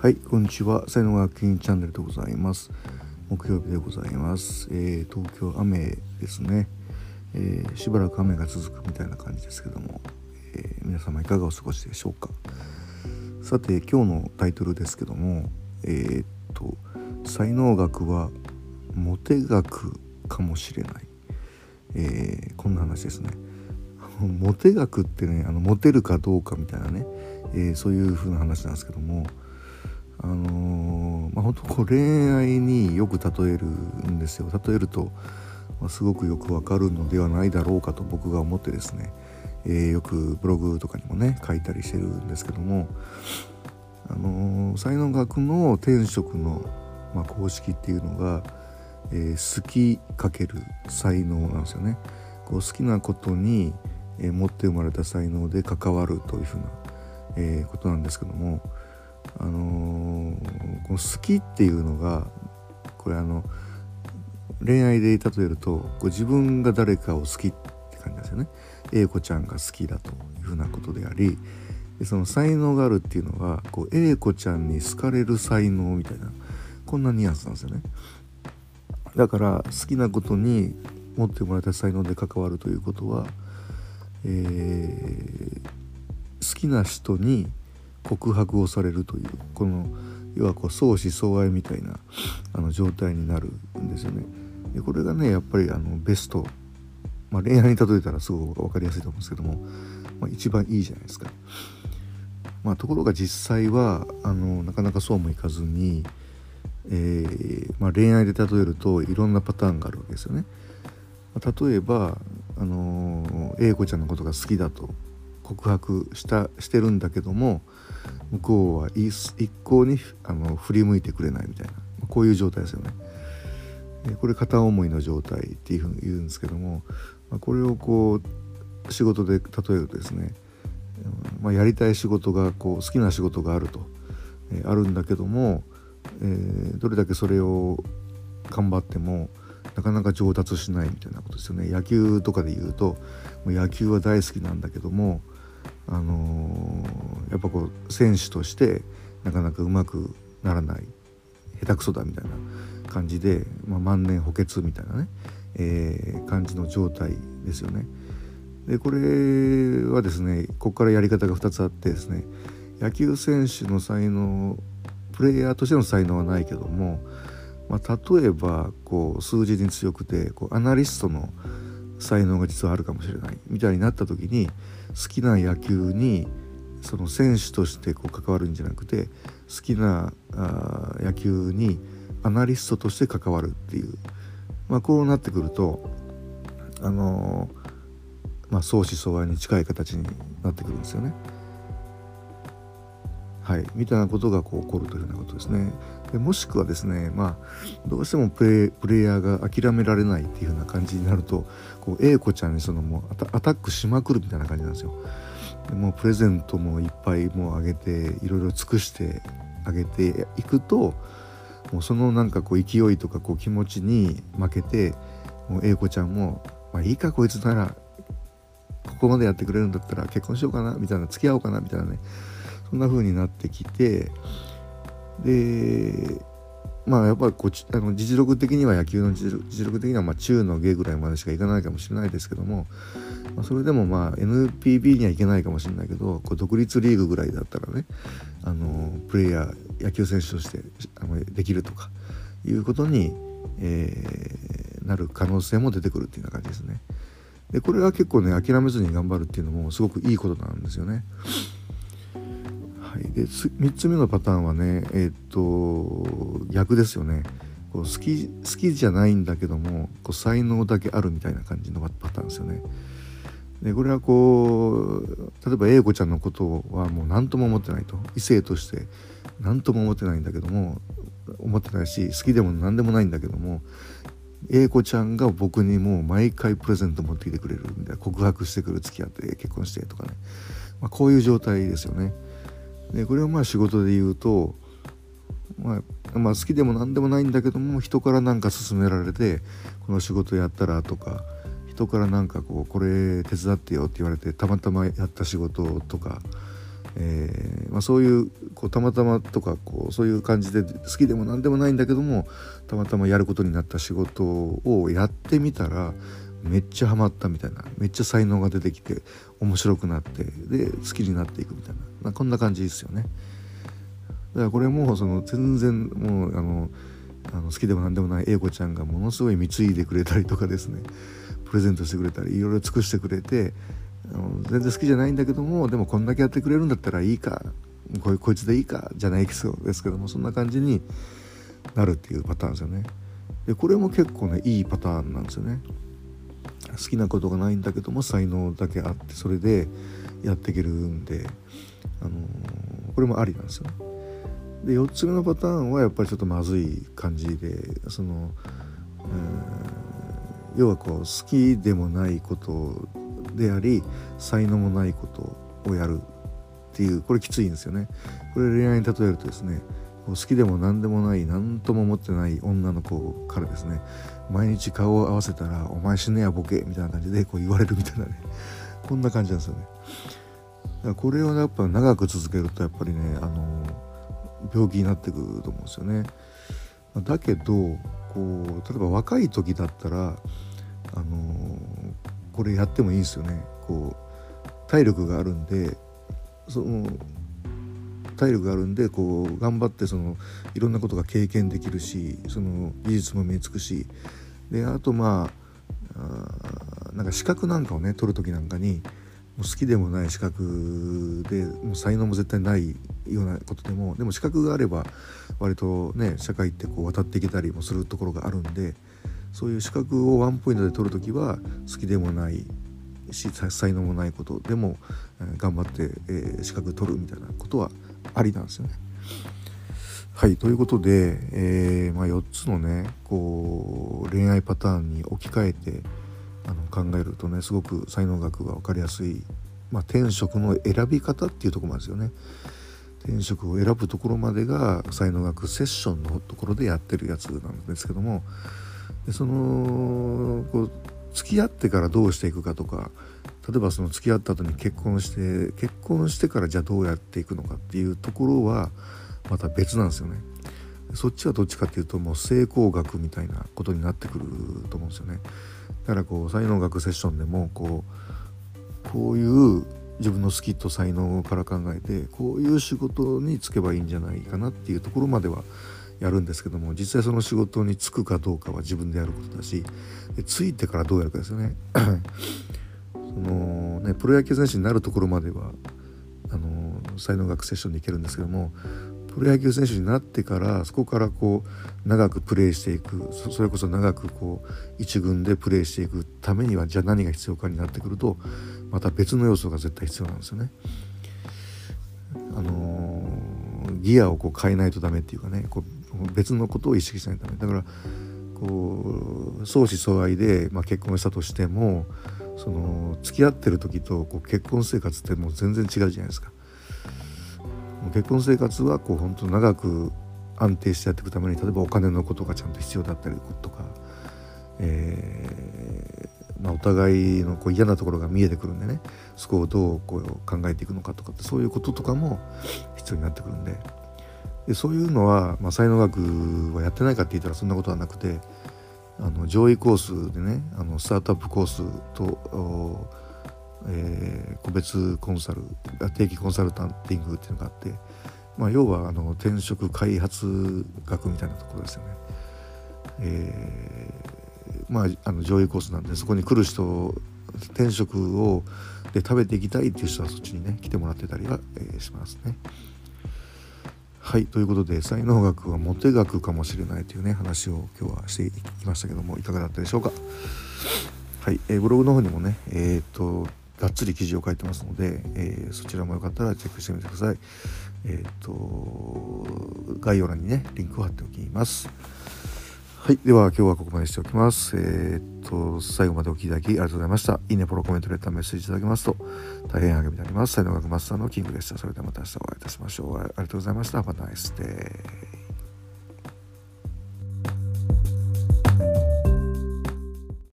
はい、こんにちは。才能学院チャンネルでございます。木曜日でございます。えー東京雨ですね、えーしばらく雨が続くみたいな感じですけども、えー皆様いかがお過ごしでしょうか。さて、今日のタイトルですけども、えーっと才能学はモテ学かもしれない。えこんな話ですね。モテ学ってねあのモテるかどうかみたいなね、えそういう風な話なんですけどもあのーまあ本当こう恋愛によく例えるんですよ例えると、まあすごくよくわかるのではないだろうかと僕が思ってですね、えーよくブログとかにもね書いたりしてるんですけどもあのー才能学の天職の、まあ、公式っていうのが、えー好きかける才能なんですよね。こう好きなことに、え持って生まれた才能で関わるというふうな、えことなんですけども、あのーこの好きっていうのがこれあの恋愛で例えるとこう自分が誰かを好きって感じなんですよね。A 子ちゃんが好きだというふうなことでありでその才能があるっていうのはこう A 子ちゃんに好かれる才能みたいなこんなニュアンスなんですよね。だから好きなことに持ってもらった才能で関わるということは、えー好きな人に告白をされるというこの要はこう相思相愛みたいなあの状態になるんですよね。でこれがねやっぱりあのベスト、まあ、恋愛に例えたらすごく分かりやすいと思うんですけども、まあ、一番いいじゃないですか。まあ、ところが実際はあのなかなかそうもいかずに、えーまあ、恋愛で例えるといろんなパターンがあるわけですよね。まあ例えば、あのー、A 子ちゃんのことが好きだと告白したしてるんだけども向こうは一向にあの振り向いてくれないみたいなこういう状態ですよね。でこれ片思いの状態っていうふうに言うんですけども、ま、これをこう仕事で例えるとですね、まあ、やりたい仕事がこう好きな仕事があると、えあるんだけども、えーどれだけそれを頑張ってもなかなか上達しないみたいなことですよね野球とかで言うと野球は大好きなんだけども、あのーやっぱこう選手としてなかなかうまくならない下手くそだみたいな感じで、まあ、万年補欠みたいなね、えー感じの状態ですよね。でこれはですねここからやり方が2つあってですね野球選手の才能プレイヤーとしての才能はないけども、まあ、例えばこう数字に強くてこうアナリストの才能が実はあるかもしれないみたいになった時に好きな野球にその選手としてこう関わるんじゃなくて好きなあ野球にアナリストとして関わるっていう、まあ、こうなってくるとあのーまあ、相思相愛に近い形になってくるんですよね。はい、みたいなことがこう起こるというようなことですね。でもしくはですね、まあ、どうしてもプレイプレイヤーが諦められないっていうような感じになるとこう A 子ちゃんにそのもうアタアタックしまくるみたいな感じなんですよ。でもうプレゼントもいっぱいもうあげていろいろ尽くしてあげていくともうそのなんかこう勢いとかこう気持ちに負けてもう A 子ちゃんも「まあ、いいかこいつならここまでやってくれるんだったら結婚しようかな」みたいな付き合おうかなみたいなねそんな風になってきてでまあやっぱりこうちあの実力的には野球の実力的にはまあ中の下ぐらいまでしかいかないかもしれないですけども、まあ、それでもまあ NPB にはいけないかもしれないけどこう独立リーグぐらいだったらねあのプレイヤー野球選手としてあのできるとかいうことに、えーなる可能性も出てくるっていうような感じですね。でこれは結構ね諦めずに頑張るっていうのもすごくいいことなんですよね。はい、で3つ目のパターンはねえーっと逆ですよねこう好き好きじゃないんだけどもこう才能だけあるみたいな感じのパターンですよね。でこれはこう例えば A 子ちゃんのことはもう何とも思ってないと異性として何とも思ってないんだけども思ってないし好きでも何でもないんだけども A 子ちゃんが僕にもう毎回プレゼント持ってきてくれるみたいな告白してくる付き合って結婚してとかね、まあ、こういう状態ですよね。でこれをまあ仕事で言うと、まあ、まあ好きでも何でもないんだけども人から何か勧められてこの仕事やったらとか人からなんかこうこれ手伝ってよって言われてたまたまやった仕事とかえー、まあ、そういうこうたまたまとかこうそういう感じで好きでも何でもないんだけどもたまたまやることになった仕事をやってみたらめっちゃハマったみたいなめっちゃ才能が出てきて面白くなってで好きになっていくみたいな。まこんな感じですよね。だからこれもその全然もうあのあの好きでも何でもない英子ちゃんがものすごい貢いでくれたりとかですねプレゼントしてくれたりいろいろ尽くしてくれてあの全然好きじゃないんだけどもでもこんだけやってくれるんだったらいいかここいつでいいかじゃないですけどもそんな感じになるっていうパターンですよね。でこれも結構ねいいパターンなんですよね。好きなことがないんだけども才能だけあってそれでやっていけるんで、あのー、これもありなんですよね。で4つ目のパターンはやっぱりちょっとまずい感じでその、えー、要はこう好きでもないことであり才能もないことをやるっていうこれきついんですよね。これ恋愛に例えるとですね好きでも何でもない何とも思ってない女の子からですね毎日顔を合わせたら「お前死ねやボケ」みたいな感じでこう言われるみたいなねこんな感じなんですよね。だからこれをやっぱ長く続けるとやっぱりねあの病気になってくると思うんですよね。だけどこう例えば若い時だったらあのこれやってもいいんですよね。こう体力があるんでその体力があるんでこう頑張ってそのいろんなことが経験できるしその技術も身につくしであとまああなんか資格なんかをね取る時なんかにもう好きでもない資格でもう才能も絶対ないようなことでもでも資格があれば割とね社会ってこう渡っていけたりもするところがあるんでそういう資格をワンポイントで取る時は好きでもないし才能もないことでも、頑張って、え、資格取るみたいなことはありなんですよね。はいということで、えー、まあ、4つのねこう恋愛パターンに置き換えてあの考えるとねすごく才能学が分かりやすい、まあ、転職の選び方っていうところなんですよね。転職を選ぶところまでが才能学セッションのところでやってるやつなんですけどもでそのこう付き合ってからどうしていくかとか例えばその付き合った後に結婚して結婚してからじゃあどうやっていくのかっていうところはまた別なんですよね。そっちはどっちかっていうともう成功学みたいなことになってくると思うんですよね。だからこう才能学セッションでもこうこういう自分の好きと才能から考えてこういう仕事に就けばいいんじゃないかなっていうところまではやるんですけども実際その仕事に就くかどうかは自分でやることだしついてからどうやるかですよね。そのねプロ野球選手になるところまではあの才能学セッションでいけるんですけどもプロ野球選手になってからそこからこう長くプレーしていくそれこそ長くこう一軍でプレーしていくためにはじゃあ何が必要かになってくるとまた別の要素が絶対必要なんですよね。あのギアをこう変えないとダメっていうかねこう別のことを意識しないとダメだからこう相思相愛で、まあ、結婚したとしてもその付き合ってる時とこう結婚生活ってもう全然違うじゃないですか。結婚生活はこう本当長く安定してやっていくために例えばお金のことがちゃんと必要だったりとか、えー、まあ、お互いのこう嫌なところが見えてくるんでねそこをどうこう考えていくのかとかってそういうこととかも必要になってくるんで。でそういうのは、まあ、才能学はやってないかって言ったらそんなことはなくてあの上位コースでねあのスタートアップコースとえー、個別コンサル定期コンサルタンティングっていうのがあって、まあ、要はあの転職開発学みたいなところですよね。えー、まああの上位コースなんでそこに来る人転職をで食べていきたいっていう人はそっちにね来てもらってたりは、えー、しますね。はいということで才能学はモテ学かもしれないというね話を今日はしていきましたけどもいかがだったでしょうか？はい、えー、ブログの方にもねえっ、とがっつり記事を書いてますので、えー、そちらもよかったらチェックしてみてください。えっ、ー、と概要欄にねリンクを貼っておきます。はい。では今日はここまでしておきます。えっ、と、最後までお聴きいただきありがとうございました。いいね、フォロー、コメント、レター、メッセージいただけますと大変励みになります。才能学マスターのキングでした。それではまた明日お会いいたしましょう。ありがとうございました。Have a nice day.